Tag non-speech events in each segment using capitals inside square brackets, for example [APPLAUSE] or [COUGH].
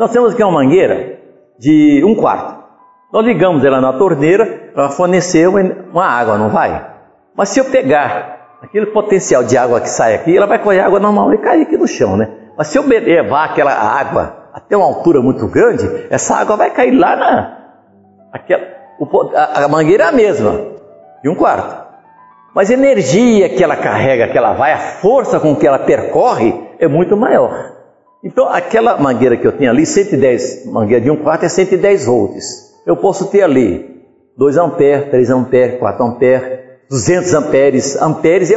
Nós temos aqui uma mangueira de um quarto. Nós ligamos ela na torneira, ela forneceu uma água, não vai? Mas se eu pegar aquele potencial de água que sai aqui, ela vai correr água normal e cair aqui no chão, né? Mas se eu levar aquela água até uma altura muito grande, essa água vai cair lá na. Aquela, o, a, a mangueira é a mesma, de um quarto. Mas a energia que ela carrega, que ela vai, a força com que ela percorre é muito maior. Então, aquela mangueira que eu tenho ali, 110, mangueira de um quarto é 110 volts. Eu posso ter ali 2 amperes, 3 amperes, 4 amperes, 200 amperes. Amperes é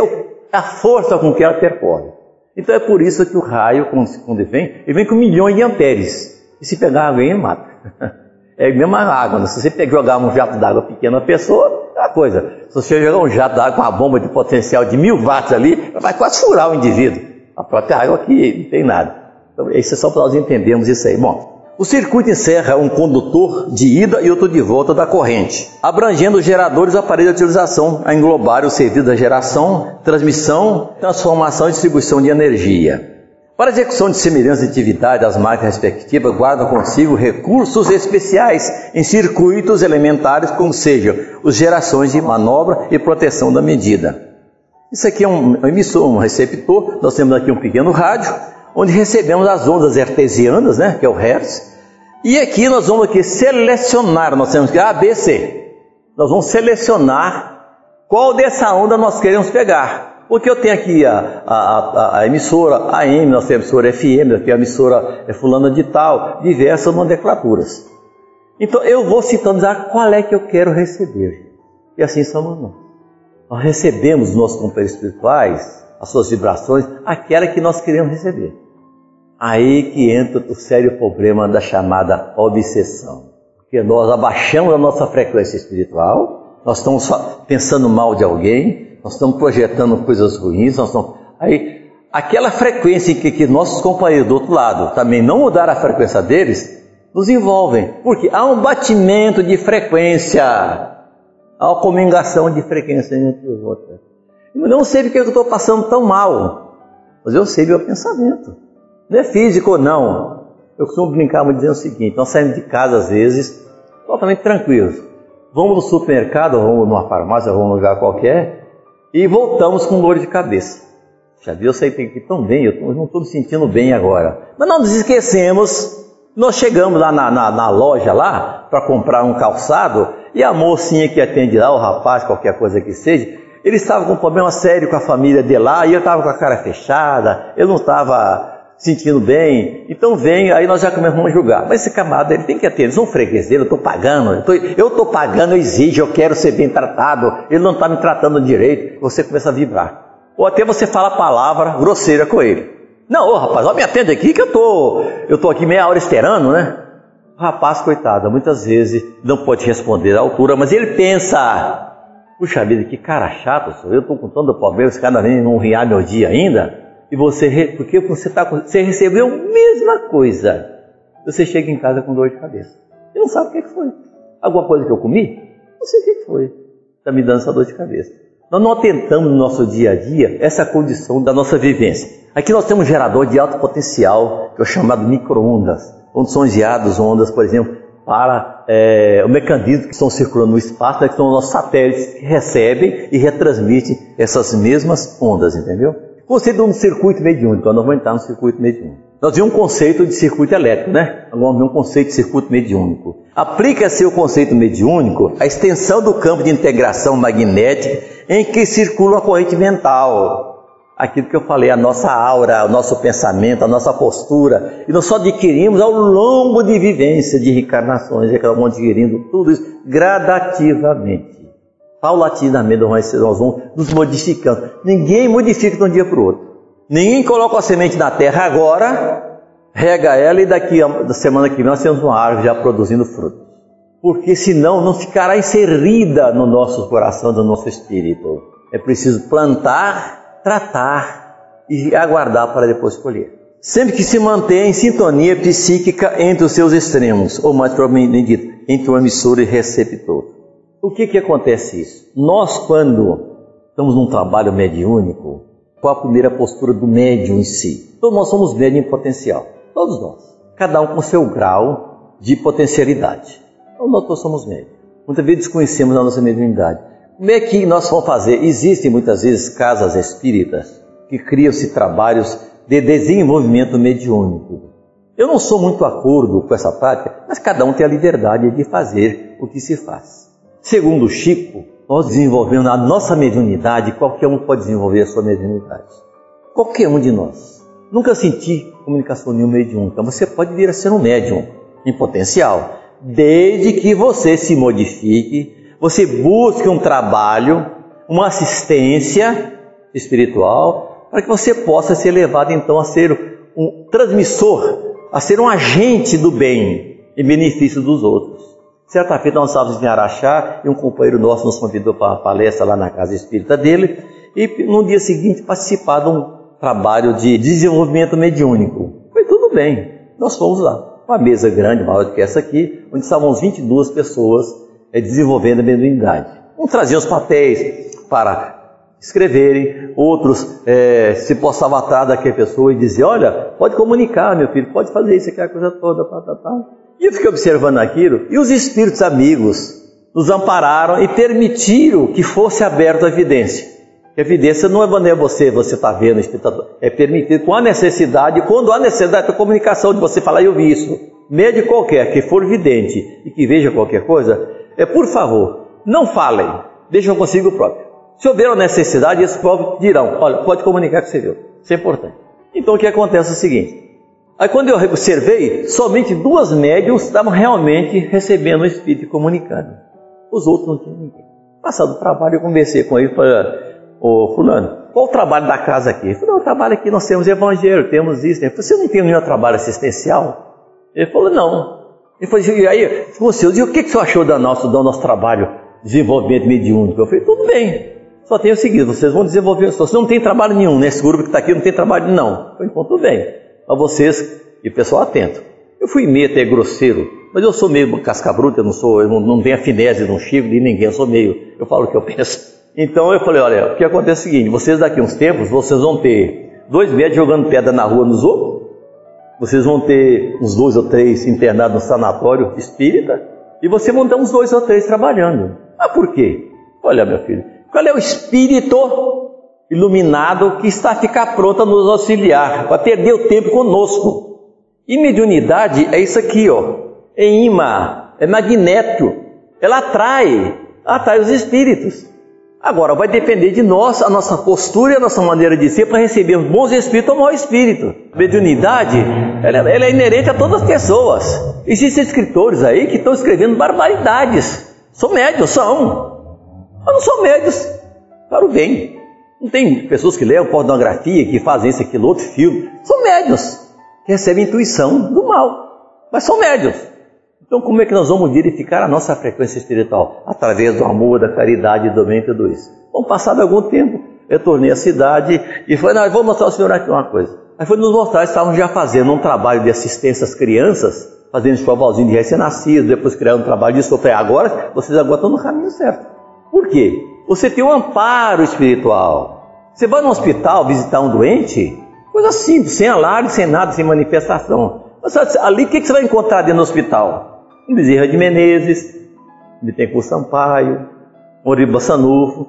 a força com que ela percorre. Então é por isso que o raio, quando ele vem, ele vem com milhões de amperes. E se pegar aí, ele mata. [LAUGHS] É a mesma água. Né? Se você jogar um jato d'água pequeno na pessoa, é uma coisa. Se você jogar um jato d'água com uma bomba de potencial de mil watts ali, vai quase furar o indivíduo. A própria água aqui não tem nada. Então, isso é só para nós entendermos isso aí. Bom, o circuito encerra um condutor de ida e outro de volta da corrente, abrangendo os geradores e aparelhos de utilização a englobar o serviço da geração, transmissão, transformação e distribuição de energia. Para execução de semelhantes atividades, as máquinas respectivas guardam consigo recursos especiais em circuitos elementares, como sejam as gerações de manobra e proteção da medida. Isso aqui é um emissor, um receptor. Nós temos aqui um pequeno rádio onde recebemos as ondas artesianas, né, que é o Hertz, e aqui nós vamos aqui selecionar, nós temos que A, B, C. Nós vamos selecionar qual dessa onda nós queremos pegar. Porque eu tenho aqui a, a, a, a emissora AM, nós temos a emissora FM, aqui a emissora é fulana de tal, diversas nomenclaturas. Então eu vou sintonizar qual é que eu quero receber. E assim somos nós. Nós recebemos os nossos companheiros espirituais, as suas vibrações, aquela que nós queremos receber. Aí que entra o sério problema da chamada obsessão. Porque nós abaixamos a nossa frequência espiritual, nós estamos pensando mal de alguém, nós estamos projetando coisas ruins, nós estamos. Aí, aquela frequência que, que nossos companheiros do outro lado também não mudaram a frequência deles, nos envolvem. Porque há um batimento de frequência, há uma comingação de frequência entre os outros. Eu não sei porque eu estou passando tão mal, mas eu sei meu pensamento. Não é físico, não. Eu costumo brincar me dizendo o seguinte: nós saímos de casa às vezes totalmente tranquilos. Vamos no supermercado, vamos numa farmácia, vamos num lugar qualquer e voltamos com dor de cabeça. Já viu, eu sei que tão bem, eu não estou me sentindo bem agora. Mas não nos esquecemos, nós chegamos lá na, na, na loja lá para comprar um calçado e a mocinha que atende lá, o rapaz, qualquer coisa que seja, ele estava com um problema sério com a família de lá e eu estava com a cara fechada, eu não estava sentindo bem, então vem, aí nós já começamos a julgar. Mas esse camarada, ele tem que atender, eles são fregueses eu estou pagando, eu estou pagando, eu exijo, eu quero ser bem tratado, ele não está me tratando direito, você começa a vibrar. Ou até você fala a palavra grosseira com ele. Não, ô rapaz, ó, me atende aqui que eu tô, eu tô aqui meia hora esperando, né? O rapaz, coitado, muitas vezes não pode responder à altura, mas ele pensa, puxa vida, que cara chato, eu estou com tanto problema, esse cara nem não riar meu dia ainda e você, porque você, tá, você recebeu a mesma coisa, você chega em casa com dor de cabeça. Você não sabe o que foi. Alguma coisa que eu comi? Não sei o que foi. Está me dando essa dor de cabeça. Nós não atentamos no nosso dia a dia essa condição da nossa vivência. Aqui nós temos um gerador de alto potencial, que é o chamado micro-ondas, onde são enviadas ondas, por exemplo, para é, o mecanismo que estão circulando no espaço, né, que são os nossos satélites que recebem e retransmitem essas mesmas ondas, entendeu? Conceito de um circuito mediúnico, nós vamos entrar no circuito mediúnico. Nós vimos um conceito de circuito elétrico, né? Vamos ver um conceito de circuito mediúnico. Aplica-se o conceito mediúnico à extensão do campo de integração magnética em que circula a corrente mental. Aquilo que eu falei, a nossa aura, o nosso pensamento, a nossa postura. E nós só adquirimos ao longo de vivência, de reencarnações, e vamos adquirindo tudo isso gradativamente paulatinamente nós vamos nos modificando. Ninguém modifica de um dia para o outro. Ninguém coloca a semente na terra agora, rega ela e daqui a semana que vem nós temos uma árvore já produzindo fruto. Porque senão não ficará inserida no nosso coração, no nosso espírito. É preciso plantar, tratar e aguardar para depois colher. Sempre que se mantenha em sintonia psíquica entre os seus extremos, ou mais propriamente dito, entre o emissor e receptor. O que que acontece isso? Nós, quando estamos num trabalho mediúnico, qual a primeira postura do médium em si? Todos nós somos médium potencial, todos nós. cada um com seu grau de potencialidade. Então, nós todos somos médios. Muitas vezes desconhecemos a nossa mediunidade. Como é que nós vamos fazer? Existem muitas vezes casas espíritas que criam-se trabalhos de desenvolvimento mediúnico. Eu não sou muito acordo com essa prática, mas cada um tem a liberdade de fazer o que se faz. Segundo Chico, nós desenvolvemos a nossa mediunidade, qualquer um pode desenvolver a sua mediunidade. Qualquer um de nós. Nunca senti comunicação nenhuma mediúnica. Você pode vir a ser um médium em potencial, desde que você se modifique, você busque um trabalho, uma assistência espiritual, para que você possa ser levado então a ser um transmissor a ser um agente do bem em benefício dos outros. Certa feita nós estávamos em Araxá e um companheiro nosso nos convidou para uma palestra lá na casa espírita dele e no dia seguinte participar de um trabalho de desenvolvimento mediúnico. Foi tudo bem, nós fomos lá. Uma mesa grande, maior do que essa aqui, onde estavam 22 pessoas é, desenvolvendo a mediunidade. Um trazia os papéis para escreverem, outros é, se postavam atrás daquela pessoa e diziam, olha, pode comunicar, meu filho, pode fazer isso, aquela coisa toda, tá, tá, tá. E eu fiquei observando aquilo, e os espíritos amigos nos ampararam e permitiram que fosse aberta a evidência. Evidência não é maneira você, você está vendo, é permitido com a necessidade, quando há necessidade da comunicação, de você falar, eu vi isso. Médio qualquer que for vidente e que veja qualquer coisa, é por favor, não falem, deixem consigo próprio. Se houver uma necessidade, esses povos dirão: olha, pode comunicar que você viu. Isso é importante. Então o que acontece é o seguinte: aí quando eu observei, somente duas médiums estavam realmente recebendo o Espírito e comunicando. Os outros não tinham ninguém. Passado o trabalho, eu conversei com ele para ô fulano, qual o trabalho da casa aqui? Ele falou, o trabalho aqui nós temos evangelho, temos isso. Ele falou, você não tem nenhum trabalho assistencial? Ele falou, não. Ele falou, e aí, você, e o que, que você achou do nosso, do nosso trabalho de desenvolvimento mediúnico? Eu falei, tudo bem. Só tem o seguinte, vocês vão desenvolver, se não tem trabalho nenhum, nesse grupo que está aqui não tem trabalho não. Então tudo bem, para vocês e pessoal atento. Eu fui meio até grosseiro, mas eu sou meio casca bruta, eu não sou, eu não, não tenho afinese, não chico de ninguém, eu sou meio, eu falo o que eu [LAUGHS] penso. Então eu falei, olha, o que acontece é o seguinte, vocês daqui uns tempos, vocês vão ter dois médicos jogando pedra na rua nos outros, vocês vão ter uns dois ou três internados no sanatório espírita, e vocês vão ter uns dois ou três trabalhando. Ah, por quê? Olha, meu filho, qual é o espírito iluminado que está a ficar pronto a nos auxiliar, para perder o tempo conosco? E mediunidade é isso aqui, ó. É imã, é magneto. Ela atrai, atrai os espíritos. Agora, vai depender de nós, a nossa postura e a nossa maneira de ser para receber bons espíritos ou mau espírito. Mediunidade, ela, ela é inerente a todas as pessoas. Existem escritores aí que estão escrevendo barbaridades. São médios, são. Mas não são médios para o bem. Não tem pessoas que leem pornografia, que fazem isso, aquilo, outro filme. São médios, que recebem intuição do mal. Mas são médios. Então, como é que nós vamos verificar a nossa frequência espiritual? Através do amor, da caridade, do bem tudo isso. Bom, passado algum tempo, eu tornei a cidade e falei, não, eu vou mostrar ao senhor aqui uma coisa. Aí foi nos mostrar, estavam já fazendo um trabalho de assistência às crianças, fazendo escovalzinho de recém-nascido, depois criando um trabalho disso. Eu falei, agora, vocês agora estão no caminho certo. Por quê? Você tem um amparo espiritual. Você vai no hospital visitar um doente, coisa simples, sem alarme, sem nada, sem manifestação. Mas ali o que você vai encontrar dentro do hospital? Um Bezerra de Menezes, Bittencourt Sampaio, Moriba Sanufo,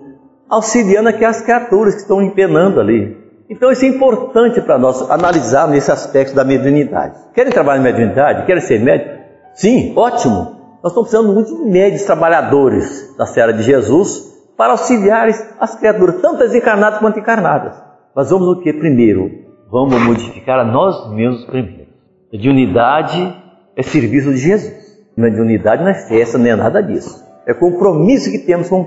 auxiliando aquelas criaturas que estão empenando ali. Então isso é importante para nós analisar nesse aspecto da mediunidade. Querem trabalhar na mediunidade? Querem ser médicos? Sim, ótimo. Nós estamos precisando muito de médios trabalhadores da Serra de Jesus para auxiliar as criaturas, tanto as encarnadas quanto encarnadas. Mas vamos o que primeiro? Vamos modificar a nós mesmos primeiro. A de unidade é serviço de Jesus. Não é de unidade, não é festa, nem é nada disso. É compromisso que temos com